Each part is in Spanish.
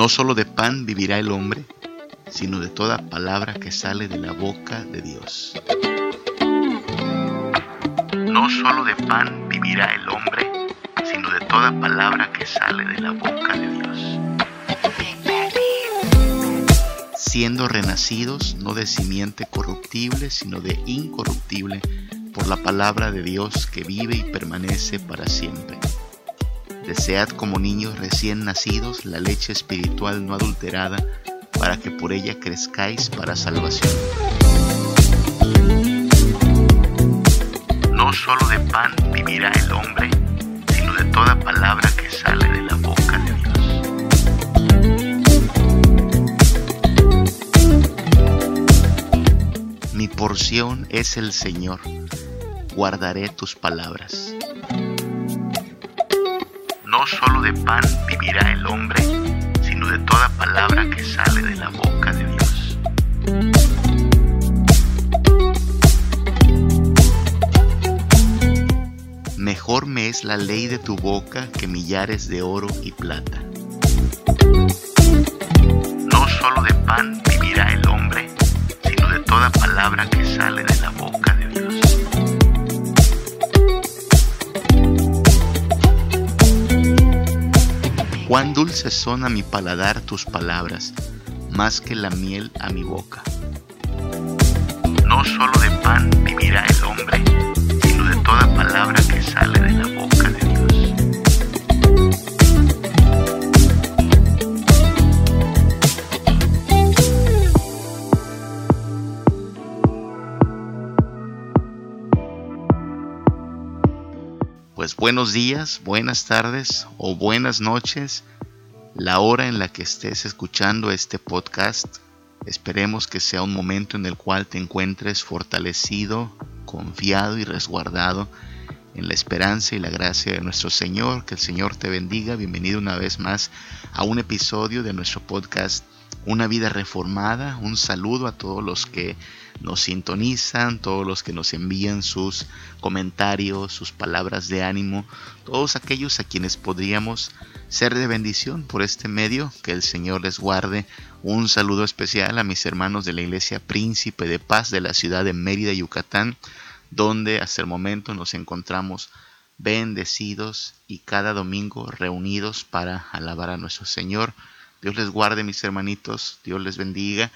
No solo de pan vivirá el hombre, sino de toda palabra que sale de la boca de Dios. No solo de pan vivirá el hombre, sino de toda palabra que sale de la boca de Dios. Siendo renacidos no de simiente corruptible, sino de incorruptible, por la palabra de Dios que vive y permanece para siempre. Desead como niños recién nacidos la leche espiritual no adulterada, para que por ella crezcáis para salvación. No solo de pan vivirá el hombre, sino de toda palabra que sale de la boca de Dios. Mi porción es el Señor, guardaré tus palabras. De pan vivirá el hombre, sino de toda palabra que sale de la boca de Dios. Mejor me es la ley de tu boca que millares de oro y plata. Son a mi paladar tus palabras, más que la miel a mi boca. No solo de pan vivirá el hombre, sino de toda palabra que sale de la boca de Dios. Pues buenos días, buenas tardes o buenas noches, la hora en la que estés escuchando este podcast. Esperemos que sea un momento en el cual te encuentres fortalecido, confiado y resguardado en la esperanza y la gracia de nuestro Señor. Que el Señor te bendiga. Bienvenido una vez más a un episodio de nuestro podcast Una vida reformada. Un saludo a todos los que nos sintonizan, todos los que nos envían sus comentarios, sus palabras de ánimo, todos aquellos a quienes podríamos ser de bendición por este medio, que el Señor les guarde. Un saludo especial a mis hermanos de la Iglesia Príncipe de Paz de la ciudad de Mérida, Yucatán, donde hasta el momento nos encontramos bendecidos y cada domingo reunidos para alabar a nuestro Señor. Dios les guarde mis hermanitos, Dios les bendiga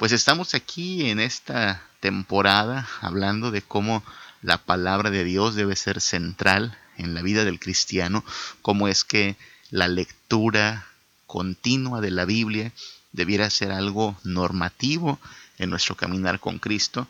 pues estamos aquí en esta temporada hablando de cómo la palabra de Dios debe ser central en la vida del cristiano, cómo es que la lectura continua de la Biblia debiera ser algo normativo en nuestro caminar con Cristo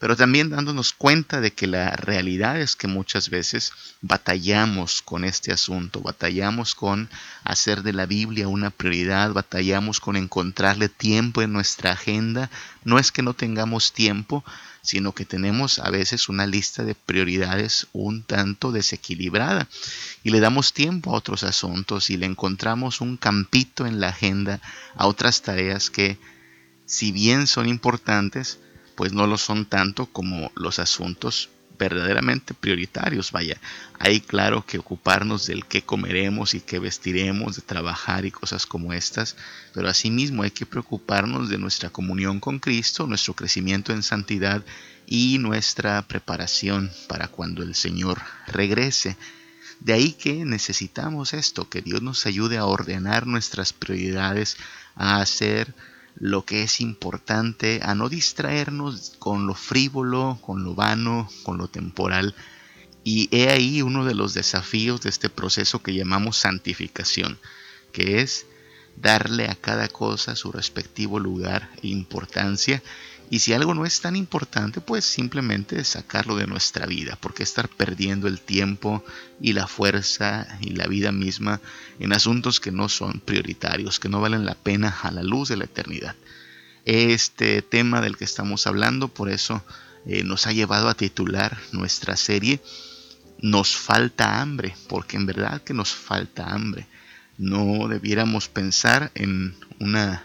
pero también dándonos cuenta de que la realidad es que muchas veces batallamos con este asunto, batallamos con hacer de la Biblia una prioridad, batallamos con encontrarle tiempo en nuestra agenda. No es que no tengamos tiempo, sino que tenemos a veces una lista de prioridades un tanto desequilibrada y le damos tiempo a otros asuntos y le encontramos un campito en la agenda a otras tareas que, si bien son importantes, pues no lo son tanto como los asuntos verdaderamente prioritarios. Vaya, hay claro que ocuparnos del qué comeremos y qué vestiremos, de trabajar y cosas como estas, pero asimismo hay que preocuparnos de nuestra comunión con Cristo, nuestro crecimiento en santidad y nuestra preparación para cuando el Señor regrese. De ahí que necesitamos esto, que Dios nos ayude a ordenar nuestras prioridades, a hacer lo que es importante, a no distraernos con lo frívolo, con lo vano, con lo temporal. Y he ahí uno de los desafíos de este proceso que llamamos santificación, que es darle a cada cosa su respectivo lugar e importancia y si algo no es tan importante, pues simplemente sacarlo de nuestra vida, porque estar perdiendo el tiempo y la fuerza y la vida misma en asuntos que no son prioritarios, que no valen la pena a la luz de la eternidad. Este tema del que estamos hablando, por eso eh, nos ha llevado a titular nuestra serie Nos falta hambre, porque en verdad que nos falta hambre. No debiéramos pensar en una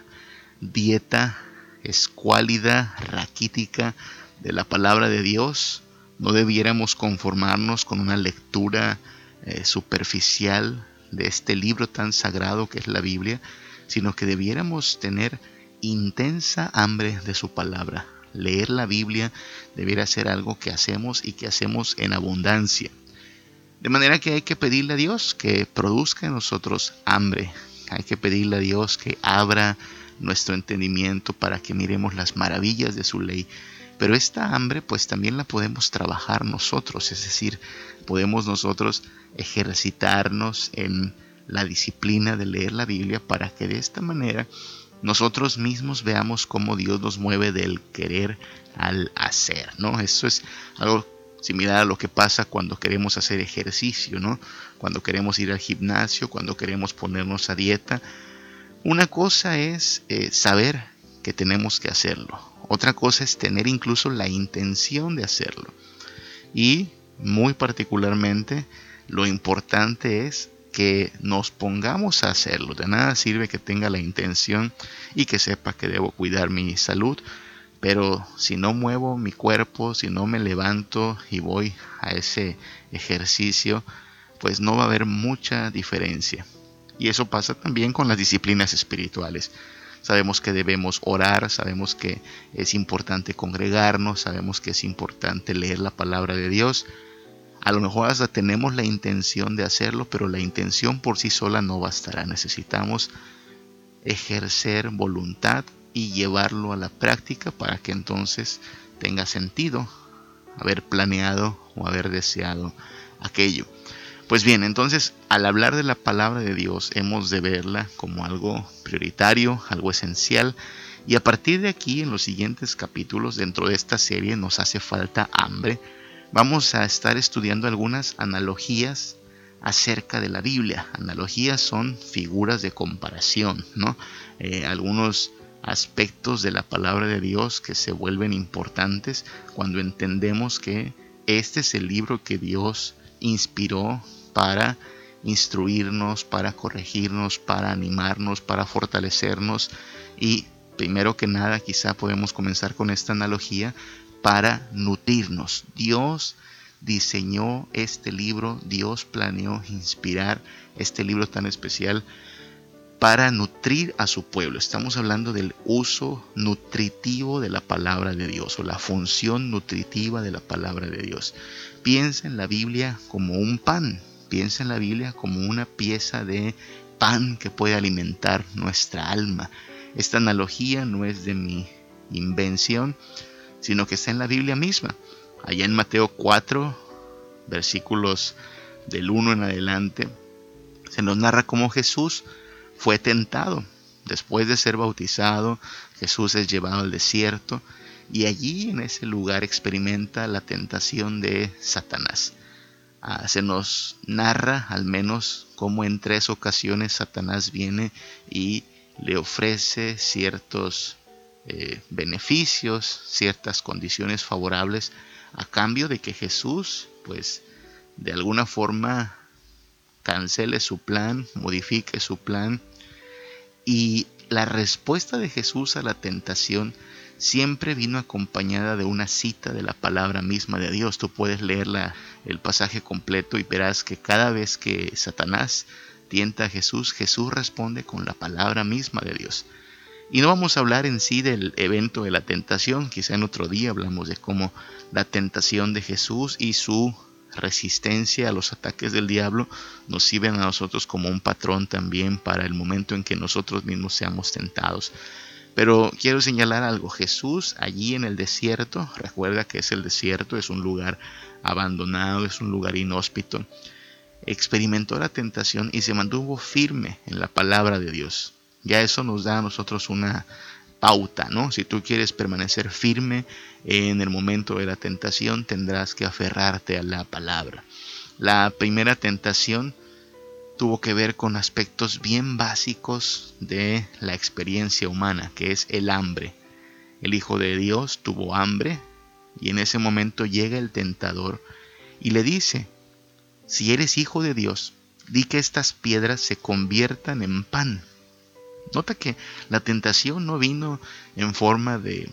dieta escuálida, raquítica de la palabra de Dios. No debiéramos conformarnos con una lectura eh, superficial de este libro tan sagrado que es la Biblia, sino que debiéramos tener intensa hambre de su palabra. Leer la Biblia debiera ser algo que hacemos y que hacemos en abundancia. De manera que hay que pedirle a Dios que produzca en nosotros hambre. Hay que pedirle a Dios que abra nuestro entendimiento para que miremos las maravillas de su ley. Pero esta hambre pues también la podemos trabajar nosotros, es decir, podemos nosotros ejercitarnos en la disciplina de leer la Biblia para que de esta manera nosotros mismos veamos cómo Dios nos mueve del querer al hacer, ¿no? Eso es algo similar a lo que pasa cuando queremos hacer ejercicio, ¿no? Cuando queremos ir al gimnasio, cuando queremos ponernos a dieta. Una cosa es eh, saber que tenemos que hacerlo. Otra cosa es tener incluso la intención de hacerlo. Y muy particularmente, lo importante es que nos pongamos a hacerlo. De nada sirve que tenga la intención y que sepa que debo cuidar mi salud, pero si no muevo mi cuerpo, si no me levanto y voy a ese ejercicio, pues no va a haber mucha diferencia. Y eso pasa también con las disciplinas espirituales. Sabemos que debemos orar, sabemos que es importante congregarnos, sabemos que es importante leer la palabra de Dios, a lo mejor hasta tenemos la intención de hacerlo, pero la intención por sí sola no bastará. Necesitamos ejercer voluntad y llevarlo a la práctica para que entonces tenga sentido haber planeado o haber deseado aquello. Pues bien, entonces al hablar de la palabra de Dios hemos de verla como algo prioritario, algo esencial, y a partir de aquí en los siguientes capítulos dentro de esta serie nos hace falta hambre vamos a estar estudiando algunas analogías acerca de la Biblia. Analogías son figuras de comparación, ¿no? Eh, algunos aspectos de la palabra de Dios que se vuelven importantes cuando entendemos que este es el libro que Dios inspiró para instruirnos, para corregirnos, para animarnos, para fortalecernos y primero que nada quizá podemos comenzar con esta analogía para nutrirnos. Dios diseñó este libro, Dios planeó inspirar este libro tan especial para nutrir a su pueblo. Estamos hablando del uso nutritivo de la palabra de Dios o la función nutritiva de la palabra de Dios. Piensa en la Biblia como un pan, piensa en la Biblia como una pieza de pan que puede alimentar nuestra alma. Esta analogía no es de mi invención, sino que está en la Biblia misma. Allá en Mateo 4, versículos del 1 en adelante, se nos narra cómo Jesús fue tentado. Después de ser bautizado, Jesús es llevado al desierto y allí en ese lugar experimenta la tentación de Satanás. Ah, se nos narra al menos cómo en tres ocasiones Satanás viene y le ofrece ciertos eh, beneficios, ciertas condiciones favorables a cambio de que Jesús, pues, de alguna forma cancele su plan, modifique su plan. Y la respuesta de Jesús a la tentación siempre vino acompañada de una cita de la palabra misma de Dios. Tú puedes leer el pasaje completo y verás que cada vez que Satanás tienta a Jesús, Jesús responde con la palabra misma de Dios. Y no vamos a hablar en sí del evento de la tentación, quizá en otro día hablamos de cómo la tentación de Jesús y su resistencia a los ataques del diablo nos sirven a nosotros como un patrón también para el momento en que nosotros mismos seamos tentados. Pero quiero señalar algo, Jesús allí en el desierto, recuerda que es el desierto, es un lugar abandonado, es un lugar inhóspito, experimentó la tentación y se mantuvo firme en la palabra de Dios. Ya eso nos da a nosotros una pauta, ¿no? Si tú quieres permanecer firme en el momento de la tentación, tendrás que aferrarte a la palabra. La primera tentación tuvo que ver con aspectos bien básicos de la experiencia humana, que es el hambre. El Hijo de Dios tuvo hambre y en ese momento llega el tentador y le dice, si eres hijo de Dios, di que estas piedras se conviertan en pan. Nota que la tentación no vino en forma de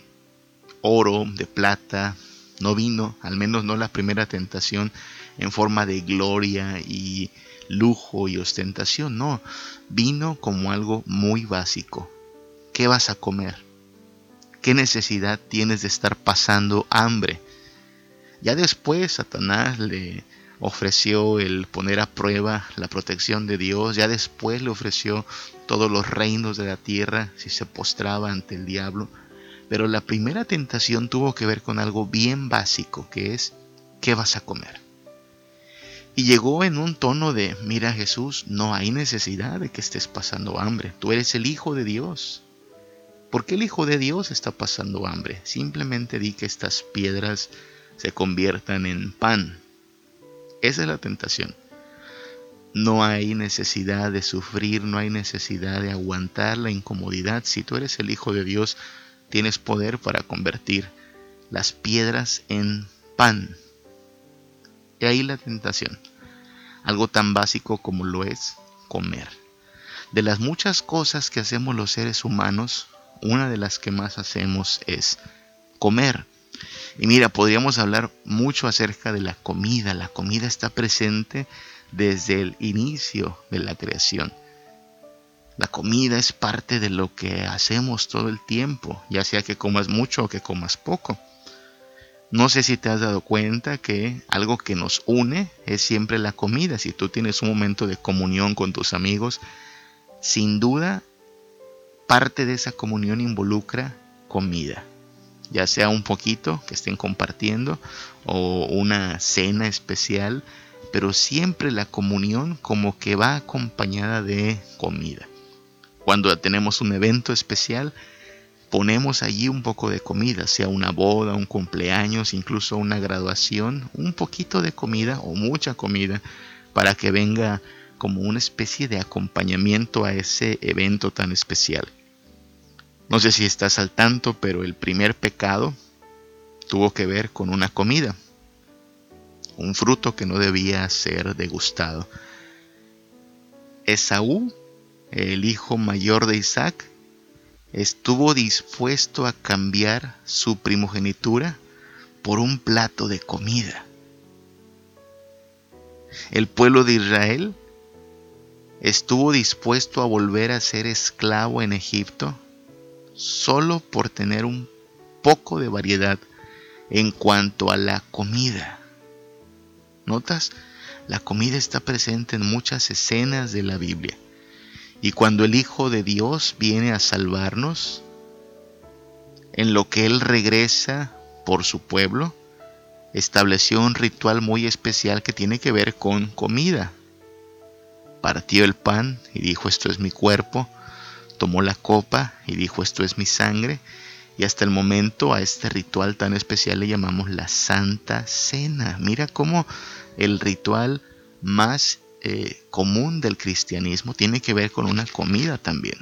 oro, de plata, no vino, al menos no la primera tentación, en forma de gloria y lujo y ostentación, no, vino como algo muy básico. ¿Qué vas a comer? ¿Qué necesidad tienes de estar pasando hambre? Ya después Satanás le ofreció el poner a prueba la protección de Dios, ya después le ofreció todos los reinos de la tierra si se postraba ante el diablo. Pero la primera tentación tuvo que ver con algo bien básico, que es ¿qué vas a comer? Y llegó en un tono de, mira Jesús, no hay necesidad de que estés pasando hambre, tú eres el Hijo de Dios. ¿Por qué el Hijo de Dios está pasando hambre? Simplemente di que estas piedras se conviertan en pan. Esa es la tentación. No hay necesidad de sufrir, no hay necesidad de aguantar la incomodidad. Si tú eres el Hijo de Dios, tienes poder para convertir las piedras en pan. Y ahí la tentación. Algo tan básico como lo es comer. De las muchas cosas que hacemos los seres humanos, una de las que más hacemos es comer. Y mira, podríamos hablar mucho acerca de la comida. La comida está presente desde el inicio de la creación. La comida es parte de lo que hacemos todo el tiempo, ya sea que comas mucho o que comas poco. No sé si te has dado cuenta que algo que nos une es siempre la comida. Si tú tienes un momento de comunión con tus amigos, sin duda parte de esa comunión involucra comida. Ya sea un poquito que estén compartiendo o una cena especial, pero siempre la comunión como que va acompañada de comida. Cuando tenemos un evento especial, ponemos allí un poco de comida, sea una boda, un cumpleaños, incluso una graduación, un poquito de comida o mucha comida para que venga como una especie de acompañamiento a ese evento tan especial. No sé si estás al tanto, pero el primer pecado tuvo que ver con una comida, un fruto que no debía ser degustado. Esaú el hijo mayor de Isaac, estuvo dispuesto a cambiar su primogenitura por un plato de comida. El pueblo de Israel estuvo dispuesto a volver a ser esclavo en Egipto solo por tener un poco de variedad en cuanto a la comida. ¿Notas? La comida está presente en muchas escenas de la Biblia. Y cuando el Hijo de Dios viene a salvarnos, en lo que Él regresa por su pueblo, estableció un ritual muy especial que tiene que ver con comida. Partió el pan y dijo esto es mi cuerpo, tomó la copa y dijo esto es mi sangre, y hasta el momento a este ritual tan especial le llamamos la Santa Cena. Mira cómo el ritual más eh, común del cristianismo tiene que ver con una comida también.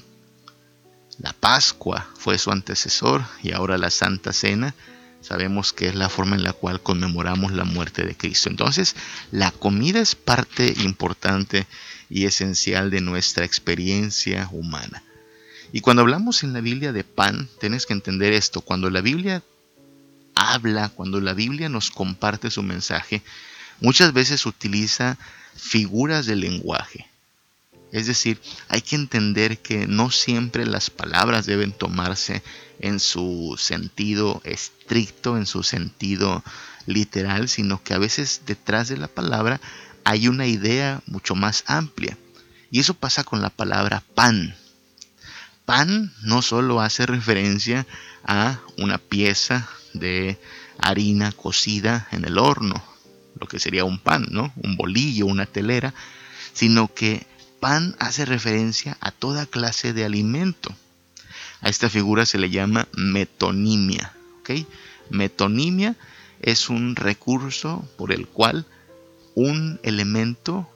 La Pascua fue su antecesor y ahora la Santa Cena sabemos que es la forma en la cual conmemoramos la muerte de Cristo. Entonces, la comida es parte importante y esencial de nuestra experiencia humana. Y cuando hablamos en la Biblia de pan, tienes que entender esto. Cuando la Biblia habla, cuando la Biblia nos comparte su mensaje, muchas veces utiliza figuras del lenguaje. Es decir, hay que entender que no siempre las palabras deben tomarse en su sentido estricto, en su sentido literal, sino que a veces detrás de la palabra hay una idea mucho más amplia. Y eso pasa con la palabra pan. Pan no solo hace referencia a una pieza de harina cocida en el horno, lo que sería un pan, ¿no? Un bolillo, una telera, sino que pan hace referencia a toda clase de alimento. A esta figura se le llama metonimia, ¿ok? Metonimia es un recurso por el cual un elemento,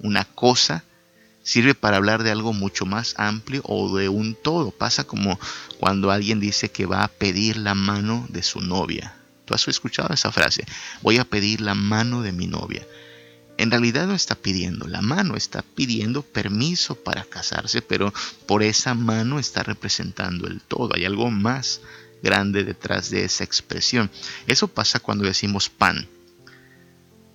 una cosa, sirve para hablar de algo mucho más amplio o de un todo. Pasa como cuando alguien dice que va a pedir la mano de su novia. Tú has escuchado esa frase, voy a pedir la mano de mi novia. En realidad no está pidiendo la mano, está pidiendo permiso para casarse, pero por esa mano está representando el todo. Hay algo más grande detrás de esa expresión. Eso pasa cuando decimos pan.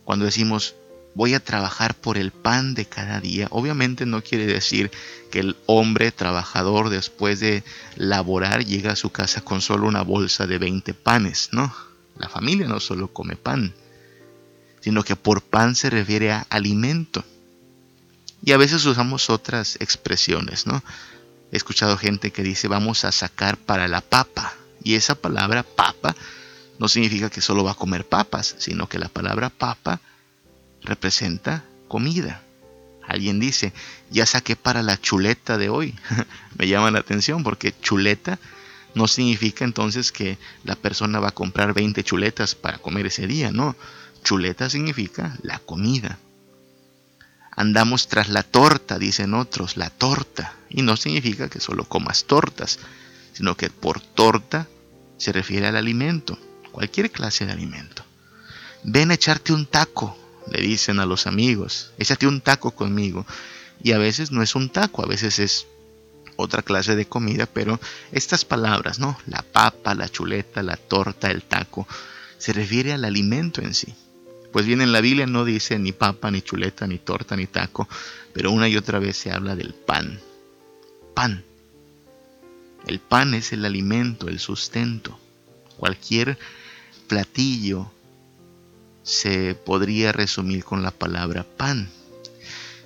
Cuando decimos voy a trabajar por el pan de cada día. Obviamente no quiere decir que el hombre trabajador después de laborar llega a su casa con solo una bolsa de 20 panes, ¿no? La familia no solo come pan, sino que por pan se refiere a alimento. Y a veces usamos otras expresiones, ¿no? He escuchado gente que dice vamos a sacar para la papa. Y esa palabra papa no significa que solo va a comer papas, sino que la palabra papa representa comida. Alguien dice, ya saqué para la chuleta de hoy. Me llama la atención porque chuleta no significa entonces que la persona va a comprar 20 chuletas para comer ese día, no. Chuleta significa la comida. Andamos tras la torta, dicen otros, la torta. Y no significa que solo comas tortas, sino que por torta se refiere al alimento, cualquier clase de alimento. Ven a echarte un taco, le dicen a los amigos, échate un taco conmigo. Y a veces no es un taco, a veces es otra clase de comida, pero estas palabras, ¿no? La papa, la chuleta, la torta, el taco, se refiere al alimento en sí. Pues bien, en la Biblia no dice ni papa, ni chuleta, ni torta, ni taco, pero una y otra vez se habla del pan. Pan. El pan es el alimento, el sustento. Cualquier platillo se podría resumir con la palabra pan.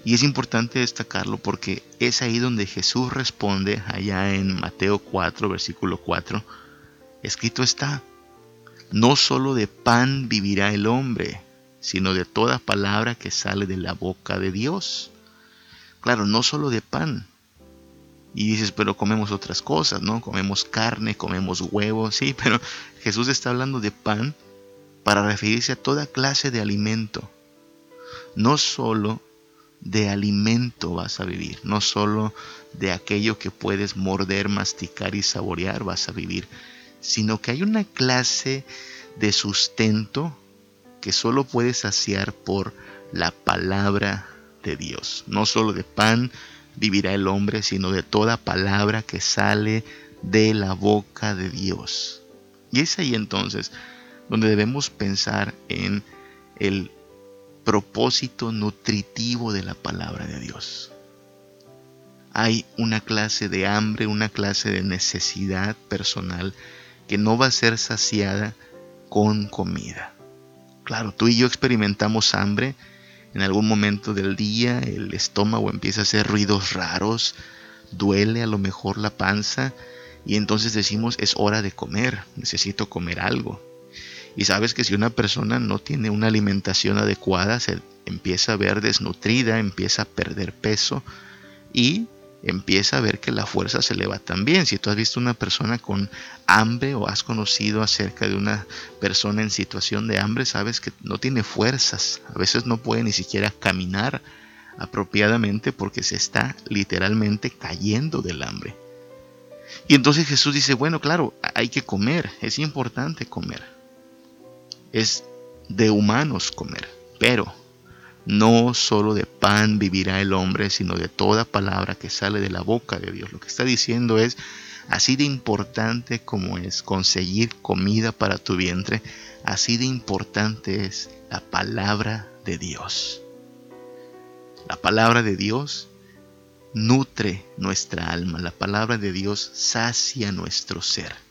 Y es importante destacarlo porque es ahí donde Jesús responde, allá en Mateo 4, versículo 4, escrito está, no solo de pan vivirá el hombre, sino de toda palabra que sale de la boca de Dios. Claro, no solo de pan. Y dices, pero comemos otras cosas, ¿no? Comemos carne, comemos huevos, sí, pero Jesús está hablando de pan para referirse a toda clase de alimento. No solo de alimento vas a vivir, no solo de aquello que puedes morder, masticar y saborear vas a vivir, sino que hay una clase de sustento que solo puedes saciar por la palabra de Dios. No solo de pan vivirá el hombre, sino de toda palabra que sale de la boca de Dios. Y es ahí entonces donde debemos pensar en el propósito nutritivo de la palabra de Dios. Hay una clase de hambre, una clase de necesidad personal que no va a ser saciada con comida. Claro, tú y yo experimentamos hambre en algún momento del día, el estómago empieza a hacer ruidos raros, duele a lo mejor la panza y entonces decimos es hora de comer, necesito comer algo. Y sabes que si una persona no tiene una alimentación adecuada, se empieza a ver desnutrida, empieza a perder peso y empieza a ver que la fuerza se le va también. Si tú has visto una persona con hambre o has conocido acerca de una persona en situación de hambre, sabes que no tiene fuerzas. A veces no puede ni siquiera caminar apropiadamente porque se está literalmente cayendo del hambre. Y entonces Jesús dice, bueno, claro, hay que comer, es importante comer es de humanos comer, pero no solo de pan vivirá el hombre, sino de toda palabra que sale de la boca de Dios. Lo que está diciendo es, así de importante como es conseguir comida para tu vientre, así de importante es la palabra de Dios. La palabra de Dios nutre nuestra alma, la palabra de Dios sacia nuestro ser.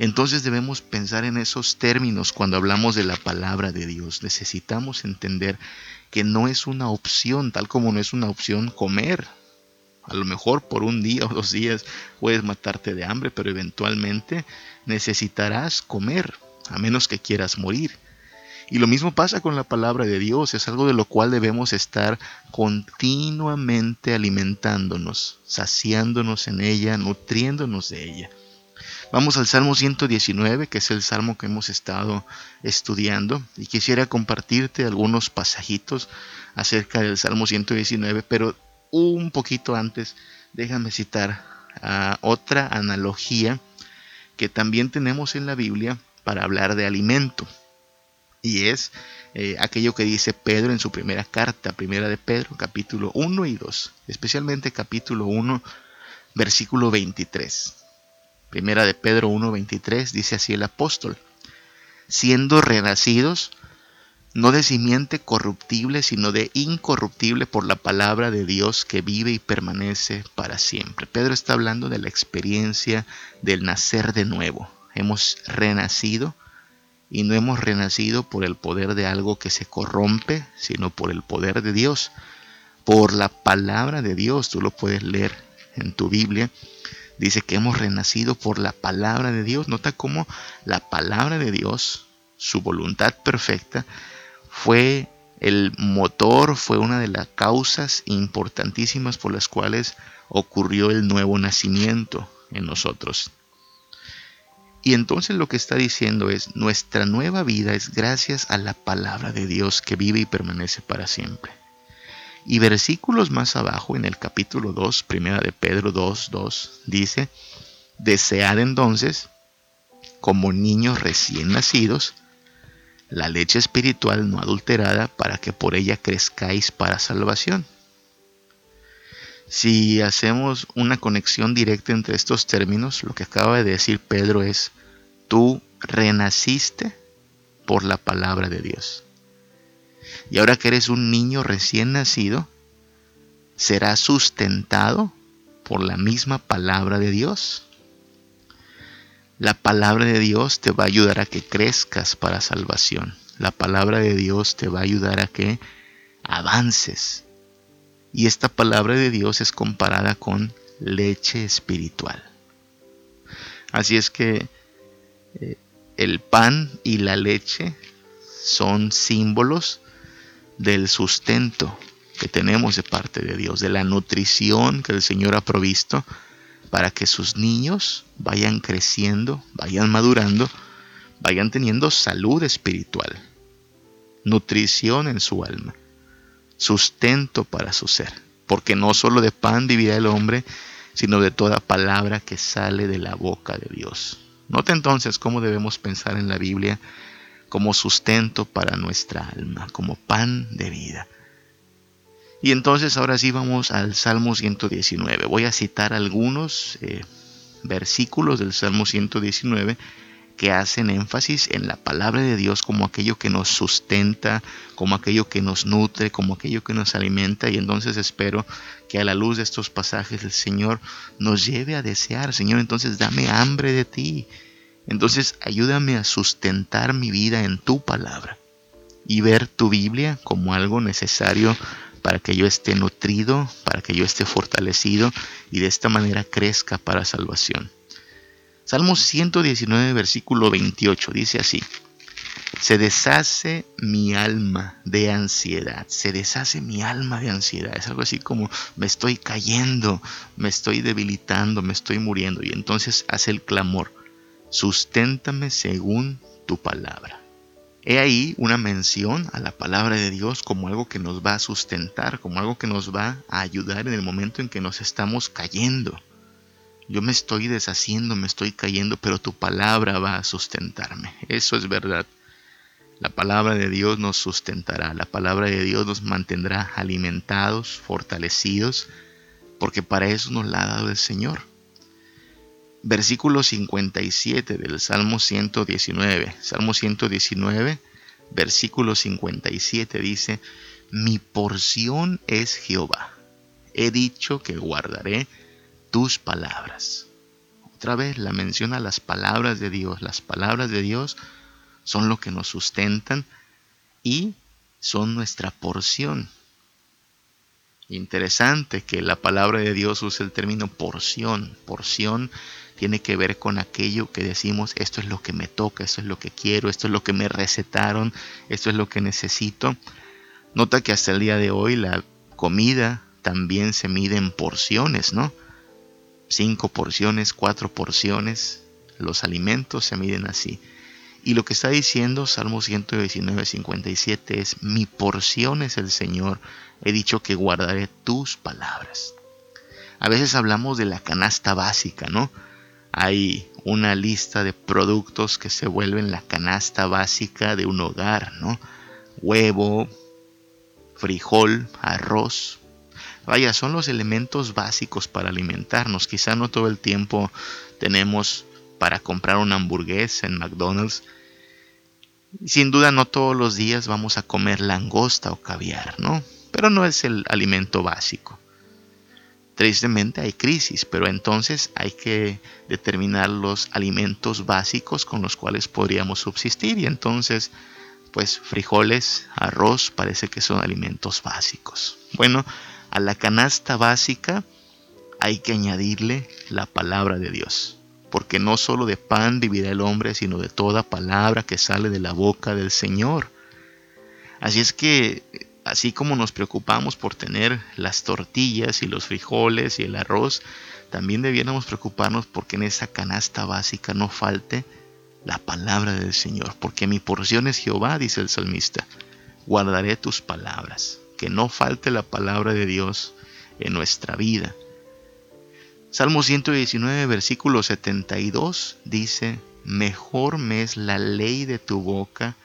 Entonces debemos pensar en esos términos cuando hablamos de la palabra de Dios. Necesitamos entender que no es una opción, tal como no es una opción comer. A lo mejor por un día o dos días puedes matarte de hambre, pero eventualmente necesitarás comer, a menos que quieras morir. Y lo mismo pasa con la palabra de Dios, es algo de lo cual debemos estar continuamente alimentándonos, saciándonos en ella, nutriéndonos de ella. Vamos al Salmo 119, que es el salmo que hemos estado estudiando, y quisiera compartirte algunos pasajitos acerca del Salmo 119, pero un poquito antes déjame citar otra analogía que también tenemos en la Biblia para hablar de alimento, y es eh, aquello que dice Pedro en su primera carta, primera de Pedro, capítulo 1 y 2, especialmente capítulo 1, versículo 23. Primera de Pedro 1.23 dice así el apóstol, siendo renacidos no de simiente corruptible, sino de incorruptible por la palabra de Dios que vive y permanece para siempre. Pedro está hablando de la experiencia del nacer de nuevo. Hemos renacido y no hemos renacido por el poder de algo que se corrompe, sino por el poder de Dios, por la palabra de Dios. Tú lo puedes leer en tu Biblia. Dice que hemos renacido por la palabra de Dios. Nota cómo la palabra de Dios, su voluntad perfecta, fue el motor, fue una de las causas importantísimas por las cuales ocurrió el nuevo nacimiento en nosotros. Y entonces lo que está diciendo es, nuestra nueva vida es gracias a la palabra de Dios que vive y permanece para siempre. Y versículos más abajo, en el capítulo 2, primera de Pedro 2, 2, dice, desead entonces, como niños recién nacidos, la leche espiritual no adulterada para que por ella crezcáis para salvación. Si hacemos una conexión directa entre estos términos, lo que acaba de decir Pedro es, tú renaciste por la palabra de Dios. Y ahora que eres un niño recién nacido, serás sustentado por la misma palabra de Dios. La palabra de Dios te va a ayudar a que crezcas para salvación. La palabra de Dios te va a ayudar a que avances, y esta palabra de Dios es comparada con leche espiritual. Así es que eh, el pan y la leche son símbolos del sustento que tenemos de parte de Dios, de la nutrición que el Señor ha provisto para que sus niños vayan creciendo, vayan madurando, vayan teniendo salud espiritual, nutrición en su alma sustento para su ser, porque no solo de pan vivirá el hombre, sino de toda palabra que sale de la boca de Dios. Note entonces cómo debemos pensar en la Biblia como sustento para nuestra alma, como pan de vida. Y entonces ahora sí vamos al Salmo 119. Voy a citar algunos eh, versículos del Salmo 119 que hacen énfasis en la palabra de Dios como aquello que nos sustenta, como aquello que nos nutre, como aquello que nos alimenta. Y entonces espero que a la luz de estos pasajes el Señor nos lleve a desear, Señor, entonces dame hambre de ti. Entonces ayúdame a sustentar mi vida en tu palabra y ver tu Biblia como algo necesario para que yo esté nutrido, para que yo esté fortalecido y de esta manera crezca para salvación. Salmo 119, versículo 28, dice así. Se deshace mi alma de ansiedad, se deshace mi alma de ansiedad. Es algo así como me estoy cayendo, me estoy debilitando, me estoy muriendo. Y entonces hace el clamor, susténtame según tu palabra. He ahí una mención a la palabra de Dios como algo que nos va a sustentar, como algo que nos va a ayudar en el momento en que nos estamos cayendo. Yo me estoy deshaciendo, me estoy cayendo, pero tu palabra va a sustentarme. Eso es verdad. La palabra de Dios nos sustentará, la palabra de Dios nos mantendrá alimentados, fortalecidos, porque para eso nos la ha dado el Señor. Versículo 57 del Salmo 119. Salmo 119, versículo 57 dice, Mi porción es Jehová. He dicho que guardaré tus palabras. Otra vez la menciona las palabras de Dios. Las palabras de Dios son lo que nos sustentan y son nuestra porción. Interesante que la palabra de Dios use el término porción. Porción tiene que ver con aquello que decimos, esto es lo que me toca, esto es lo que quiero, esto es lo que me recetaron, esto es lo que necesito. Nota que hasta el día de hoy la comida también se mide en porciones, ¿no? cinco porciones, cuatro porciones. Los alimentos se miden así. Y lo que está diciendo Salmo 119, 57 es, mi porción es el Señor, he dicho que guardaré tus palabras. A veces hablamos de la canasta básica, ¿no? Hay una lista de productos que se vuelven la canasta básica de un hogar, ¿no? Huevo, frijol, arroz, Vaya, son los elementos básicos para alimentarnos. Quizá no todo el tiempo tenemos para comprar una hamburguesa en McDonald's, Sin duda no todos los días vamos a comer langosta o caviar, ¿no? Pero no es el alimento básico. Tristemente hay crisis, pero entonces hay que determinar los alimentos básicos con los cuales podríamos subsistir y entonces pues frijoles, arroz parece que son alimentos básicos. Bueno, a la canasta básica hay que añadirle la palabra de Dios, porque no solo de pan vivirá el hombre, sino de toda palabra que sale de la boca del Señor. Así es que Así como nos preocupamos por tener las tortillas y los frijoles y el arroz, también debiéramos preocuparnos porque en esa canasta básica no falte la palabra del Señor, porque mi porción es Jehová, dice el salmista. Guardaré tus palabras, que no falte la palabra de Dios en nuestra vida. Salmo 119, versículo 72 dice, Mejor me es la ley de tu boca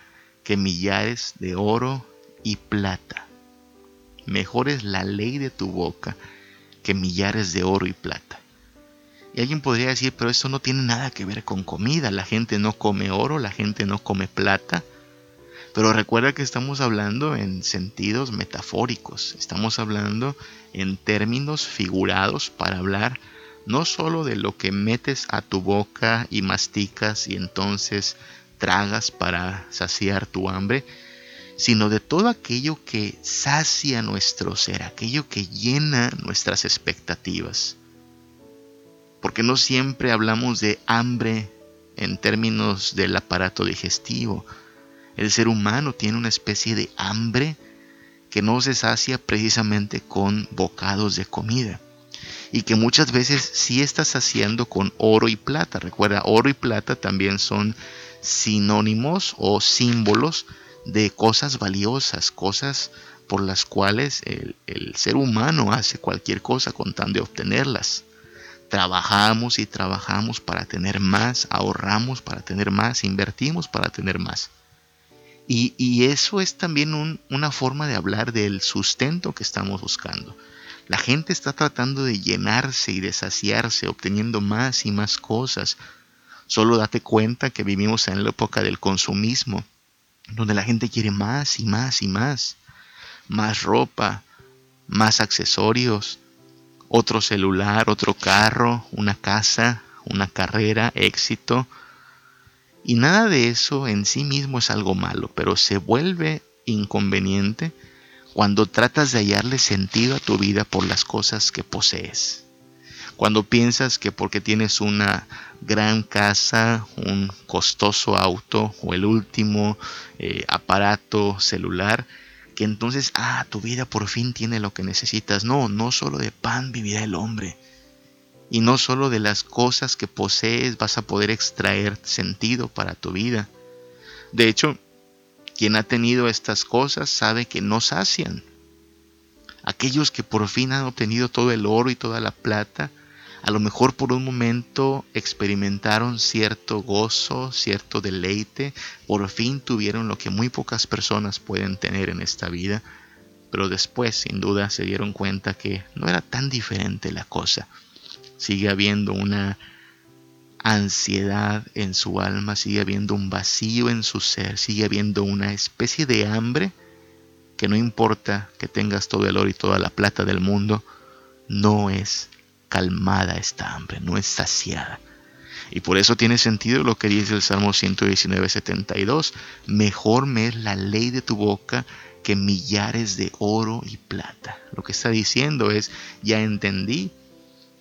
que millares de oro y plata. Mejor es la ley de tu boca que millares de oro y plata. Y alguien podría decir, pero eso no tiene nada que ver con comida. La gente no come oro, la gente no come plata. Pero recuerda que estamos hablando en sentidos metafóricos, estamos hablando en términos figurados para hablar no solo de lo que metes a tu boca y masticas y entonces tragas para saciar tu hambre, sino de todo aquello que sacia nuestro ser, aquello que llena nuestras expectativas. Porque no siempre hablamos de hambre en términos del aparato digestivo. El ser humano tiene una especie de hambre que no se sacia precisamente con bocados de comida y que muchas veces sí está saciando con oro y plata. Recuerda, oro y plata también son sinónimos o símbolos de cosas valiosas, cosas por las cuales el, ser humano hace cualquier cosa con tan de obtenerlas. Trabajamos y trabajamos para tener más, ahorramos para tener más, invertimos para tener más. Y, eso es también una forma de hablar del sustento que estamos buscando. La gente está tratando de llenarse y de saciarse, obteniendo más y más cosas. Solo date cuenta que vivimos en la época del consumismo donde la gente quiere más y más y más, más ropa, más accesorios, otro celular, otro carro, una casa, una carrera, éxito. Y nada de eso en sí mismo es algo malo, pero se vuelve inconveniente cuando tratas de hallarle sentido a tu vida por las cosas que posees. Cuando piensas que porque tienes una gran casa, un costoso auto o el último eh, aparato celular, que entonces, ah, tu vida por fin tiene lo que necesitas. No, no solo de pan vivirá el hombre. Y no solo de las cosas que posees vas a poder extraer sentido para tu vida. De hecho, quien ha tenido estas cosas sabe que no sacian. Aquellos que por fin han obtenido todo el oro y toda la plata, a lo mejor por un momento experimentaron cierto gozo, cierto deleite, por fin tuvieron lo que muy pocas personas pueden tener en esta vida, pero después sin duda se dieron cuenta que no era tan diferente la cosa. Sigue habiendo una ansiedad en su alma, sigue habiendo un vacío en su ser, sigue habiendo una especie de hambre que no importa que tengas todo el oro y toda la plata del mundo, no es calmada esta hambre, no es saciada. Y por eso tiene sentido lo que dice el Salmo 119, 72. Mejor me es la ley de tu boca que millares de oro y plata. Lo que está diciendo es, ya entendí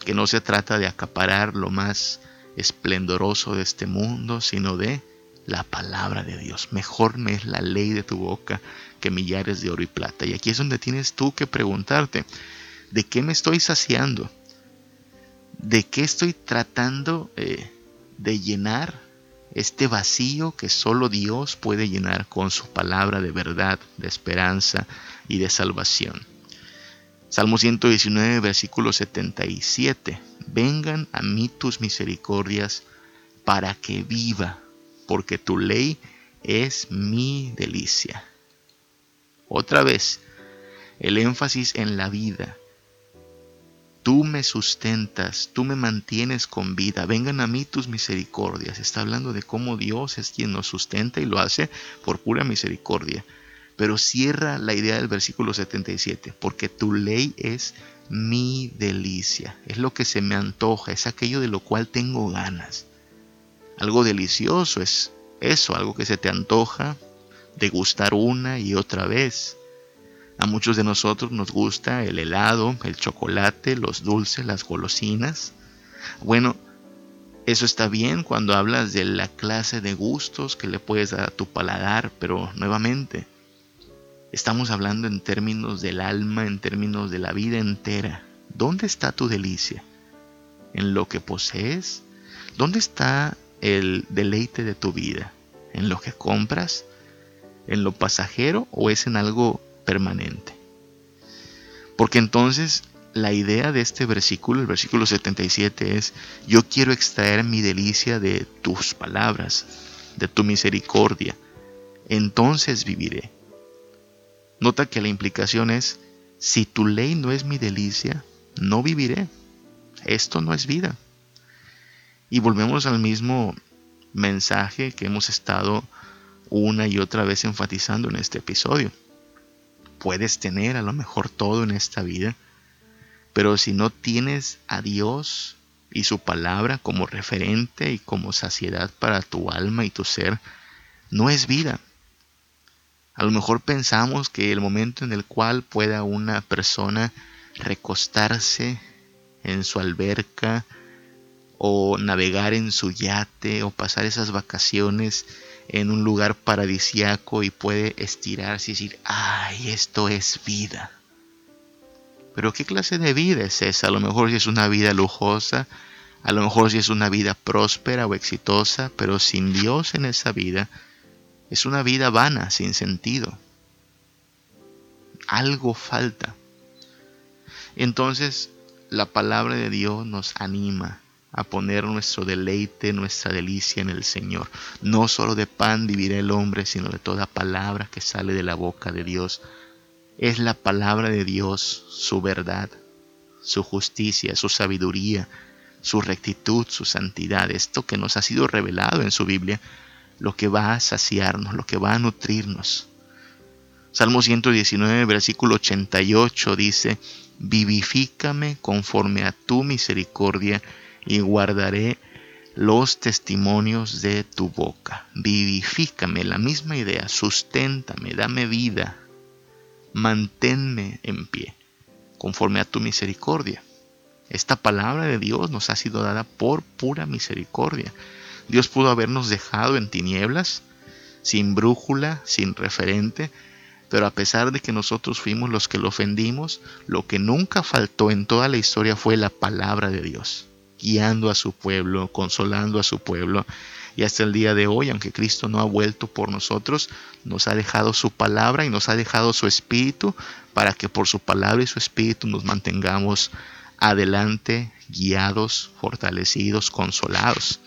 que no se trata de acaparar lo más esplendoroso de este mundo, sino de la palabra de Dios. Mejor me es la ley de tu boca que millares de oro y plata. Y aquí es donde tienes tú que preguntarte, ¿de qué me estoy saciando? De qué estoy tratando eh, de llenar este vacío que solo Dios puede llenar con su palabra de verdad, de esperanza y de salvación. Salmo 119, versículo 77. Vengan a mí tus misericordias para que viva, porque tu ley es mi delicia. Otra vez, el énfasis en la vida, Tú me sustentas, tú me mantienes con vida, vengan a mí tus misericordias. Está hablando de cómo Dios es quien nos sustenta y lo hace por pura misericordia. Pero cierra la idea del versículo 77, porque tu ley es mi delicia, es lo que se me antoja, es aquello de lo cual tengo ganas. Algo delicioso es eso, algo que se te antoja de gustar una y otra vez. A muchos de nosotros nos gusta el helado, el chocolate, los dulces, las golosinas. Bueno, eso está bien cuando hablas de la clase de gustos que le puedes dar a tu paladar, pero nuevamente, estamos hablando en términos del alma, en términos de la vida entera. ¿Dónde está tu delicia? ¿En lo que posees? ¿Dónde está el deleite de tu vida? ¿En lo que compras? ¿En lo pasajero o es en algo permanente. Porque entonces la idea de este versículo, el versículo 77 es, yo quiero extraer mi delicia de tus palabras, de tu misericordia, entonces viviré. Nota que la implicación es, si tu ley no es mi delicia, no viviré. Esto no es vida. Y volvemos al mismo mensaje que hemos estado una y otra vez enfatizando en este episodio puedes tener a lo mejor todo en esta vida, pero si no tienes a Dios y su palabra como referente y como saciedad para tu alma y tu ser, no es vida. A lo mejor pensamos que el momento en el cual pueda una persona recostarse en su alberca o navegar en su yate o pasar esas vacaciones en un lugar paradisiaco y puede estirarse y decir, ay, esto es vida. Pero ¿qué clase de vida es esa? A lo mejor si es una vida lujosa, a lo mejor si es una vida próspera o exitosa, pero sin Dios en esa vida, es una vida vana, sin sentido. Algo falta. Entonces, la palabra de Dios nos anima a poner nuestro deleite, nuestra delicia en el Señor. No solo de pan vivirá el hombre, sino de toda palabra que sale de la boca de Dios. Es la palabra de Dios, su verdad, su justicia, su sabiduría, su rectitud, su santidad, esto que nos ha sido revelado en su Biblia, lo que va a saciarnos, lo que va a nutrirnos. Salmo 119, versículo 88 dice, vivifícame conforme a tu misericordia y guardaré los testimonios de tu boca. Vivifícame, la misma idea, susténtame, dame vida, manténme en pie, conforme a tu misericordia. Esta palabra de Dios nos ha sido dada por pura misericordia. Dios pudo habernos dejado en tinieblas, sin brújula, sin referente, pero a pesar de que nosotros fuimos los que lo ofendimos, lo que nunca faltó en toda la historia fue la palabra de Dios guiando a su pueblo, consolando a su pueblo. Y hasta el día de hoy, aunque Cristo no ha vuelto por nosotros, nos ha dejado su palabra y nos ha dejado su espíritu para que por su palabra y su espíritu nos mantengamos adelante, guiados, fortalecidos, consolados.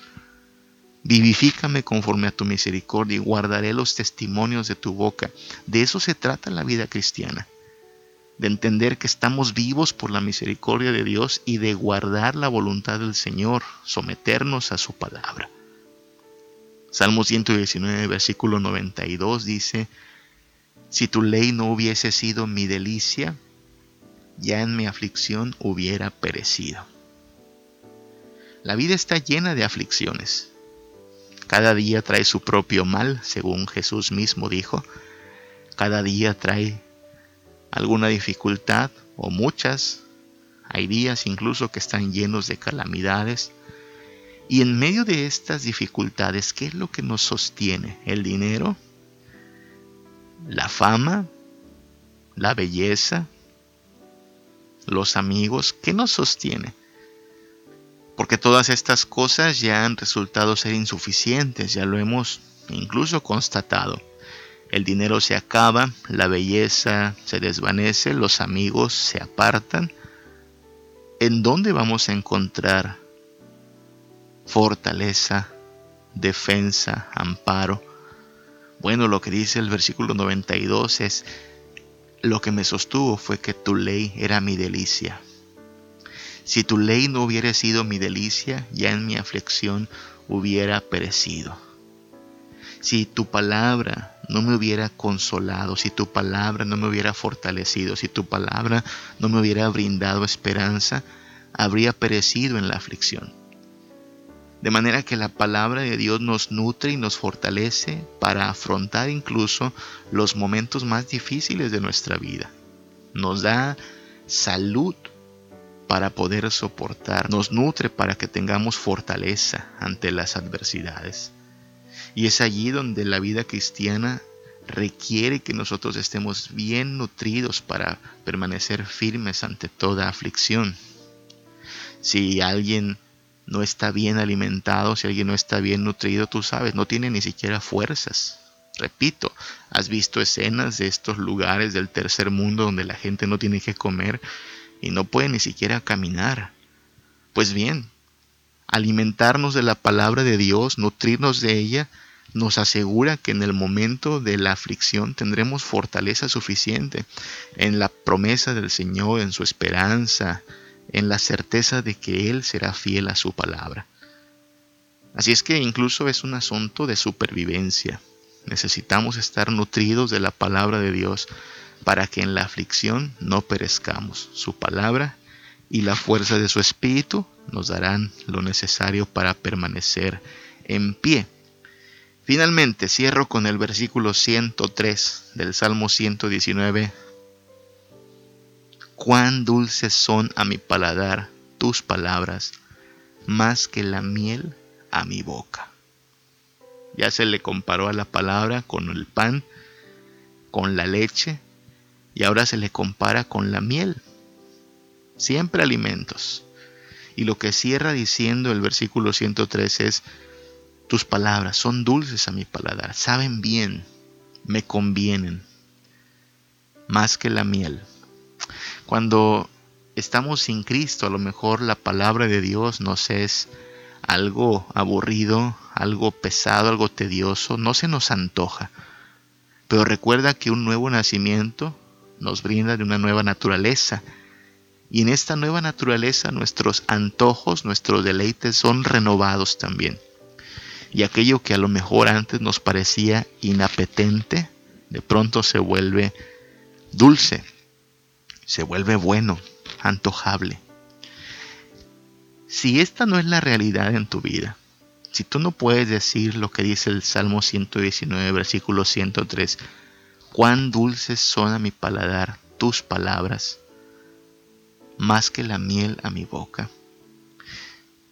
Vivifícame conforme a tu misericordia y guardaré los testimonios de tu boca. De eso se trata la vida cristiana de entender que estamos vivos por la misericordia de Dios y de guardar la voluntad del Señor, someternos a su palabra. Salmo 119, versículo 92 dice, Si tu ley no hubiese sido mi delicia, ya en mi aflicción hubiera perecido. La vida está llena de aflicciones. Cada día trae su propio mal, según Jesús mismo dijo. Cada día trae alguna dificultad o muchas. Hay días incluso que están llenos de calamidades. Y en medio de estas dificultades, ¿qué es lo que nos sostiene? ¿El dinero? ¿La fama? ¿La belleza? ¿Los amigos? ¿Qué nos sostiene? Porque todas estas cosas ya han resultado ser insuficientes, ya lo hemos incluso constatado. El dinero se acaba, la belleza se desvanece, los amigos se apartan. ¿En dónde vamos a encontrar fortaleza, defensa, amparo? Bueno, lo que dice el versículo 92 es, lo que me sostuvo fue que tu ley era mi delicia. Si tu ley no hubiera sido mi delicia, ya en mi aflicción hubiera perecido. Si tu palabra no me hubiera consolado, si tu palabra no me hubiera fortalecido, si tu palabra no me hubiera brindado esperanza, habría perecido en la aflicción. De manera que la palabra de Dios nos nutre y nos fortalece para afrontar incluso los momentos más difíciles de nuestra vida. Nos da salud para poder soportar, nos nutre para que tengamos fortaleza ante las adversidades. Y es allí donde la vida cristiana requiere que nosotros estemos bien nutridos para permanecer firmes ante toda aflicción. Si alguien no está bien alimentado, si alguien no está bien nutrido, tú sabes, no tiene ni siquiera fuerzas. Repito, has visto escenas de estos lugares del tercer mundo donde la gente no tiene que comer y no puede ni siquiera caminar. Pues bien, alimentarnos de la palabra de Dios, nutrirnos de ella, nos asegura que en el momento de la aflicción tendremos fortaleza suficiente en la promesa del Señor, en su esperanza, en la certeza de que Él será fiel a su palabra. Así es que incluso es un asunto de supervivencia. Necesitamos estar nutridos de la palabra de Dios para que en la aflicción no perezcamos. Su palabra y la fuerza de su espíritu nos darán lo necesario para permanecer en pie. Finalmente cierro con el versículo 103 del Salmo 119 Cuán dulces son a mi paladar tus palabras, más que la miel a mi boca. Ya se le comparó a la palabra con el pan, con la leche, y ahora se le compara con la miel. Siempre alimentos. Y lo que cierra diciendo el versículo 103 es, tus palabras son dulces a mi paladar, saben bien, me convienen, más que la miel. Cuando estamos sin Cristo, a lo mejor la palabra de Dios nos es algo aburrido, algo pesado, algo tedioso, no se nos antoja. Pero recuerda que un nuevo nacimiento nos brinda de una nueva naturaleza. Y en esta nueva naturaleza nuestros antojos, nuestros deleites son renovados también. Y aquello que a lo mejor antes nos parecía inapetente, de pronto se vuelve dulce se vuelve bueno, antojable. Si esta no es la realidad en tu vida, si tú no puedes decir lo que dice el Salmo 119, versículo 103, cuán dulces son a mi paladar tus palabras, más que la miel a mi boca.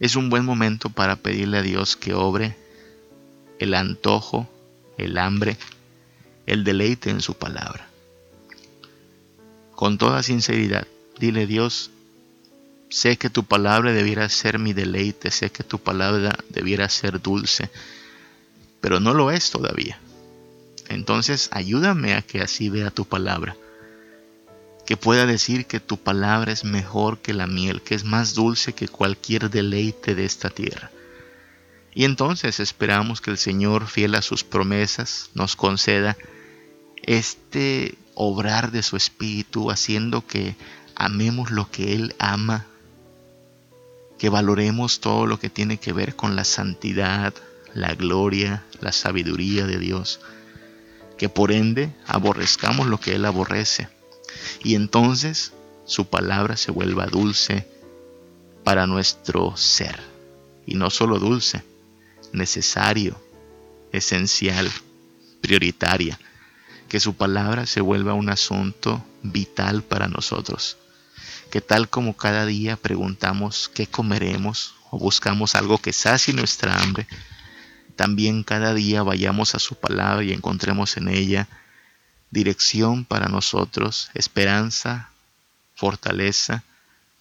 Es un buen momento para pedirle a Dios que obre el antojo, el hambre, el deleite en su palabra con toda sinceridad, dile Dios, sé que tu palabra debiera ser mi deleite, sé que tu palabra debiera ser dulce, pero no lo es todavía. Entonces ayúdame a que así vea tu palabra, que pueda decir que tu palabra es mejor que la miel, que es más dulce que cualquier deleite de esta tierra. Y entonces esperamos que el Señor, fiel a sus promesas, nos conceda este obrar de su espíritu, haciendo que amemos lo que Él ama, que valoremos todo lo que tiene que ver con la santidad, la gloria, la sabiduría de Dios, que por ende aborrezcamos lo que Él aborrece, y entonces su palabra se vuelva dulce para nuestro ser, y no solo dulce, necesario, esencial, prioritaria que su palabra se vuelva un asunto vital para nosotros. Que tal como cada día preguntamos qué comeremos o buscamos algo que sacie nuestra hambre, también cada día vayamos a su palabra y encontremos en ella dirección para nosotros, esperanza, fortaleza,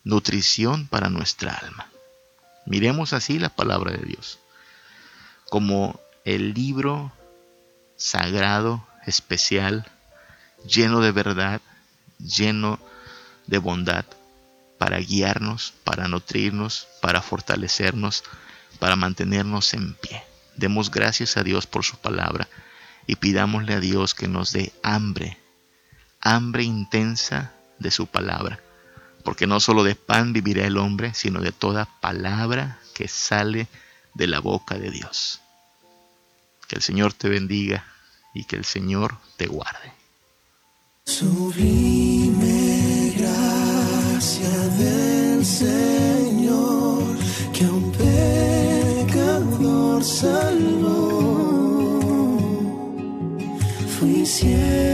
nutrición para nuestra alma. Miremos así la palabra de Dios, como el libro sagrado especial, lleno de verdad, lleno de bondad, para guiarnos, para nutrirnos, para fortalecernos, para mantenernos en pie. Demos gracias a Dios por su palabra y pidámosle a Dios que nos dé hambre, hambre intensa de su palabra, porque no solo de pan vivirá el hombre, sino de toda palabra que sale de la boca de Dios. Que el Señor te bendiga y que el Señor te guarde. Sublime gracia del Señor que a un pecador salvó. Fui ciego más.